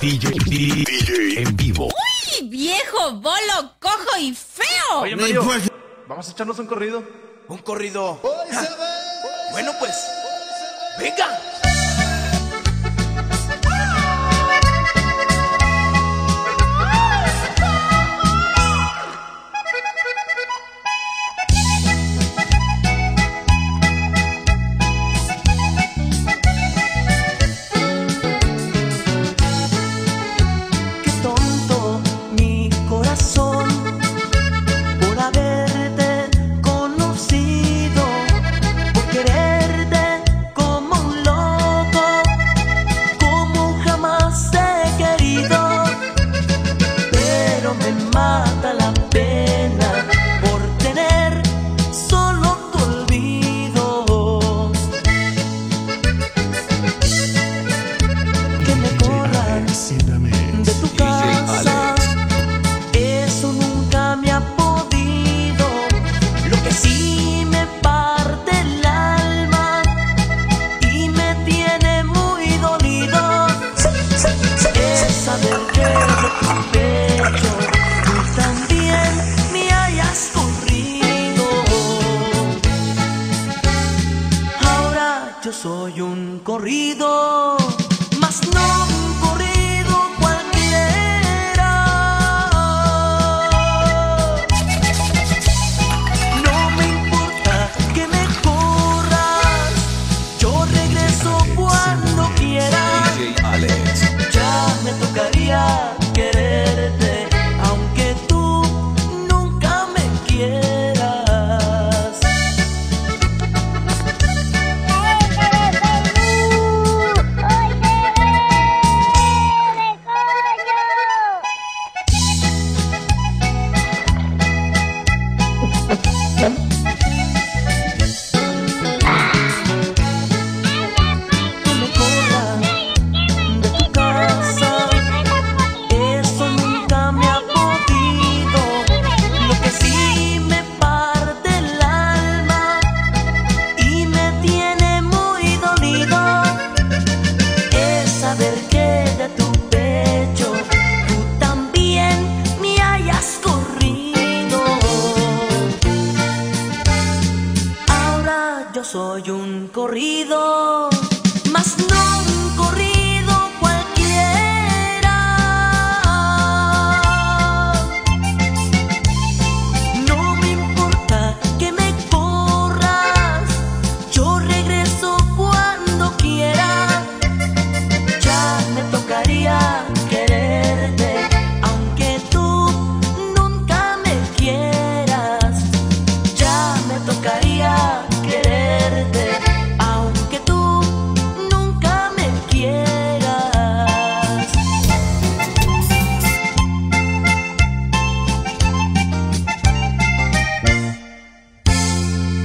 DJ, DJ en vivo. ¡Uy, viejo, bolo, cojo y feo! Oye, Mario, vamos a echarnos un corrido. Un corrido. Ja. Bueno, pues, venga. Ahora yo soy un corrido, mas no un corrido cualquiera. No me importa que me corras, yo regreso cuando quiera. Ya me tocaría. querer. yo soy un corrido, mas no un corrido.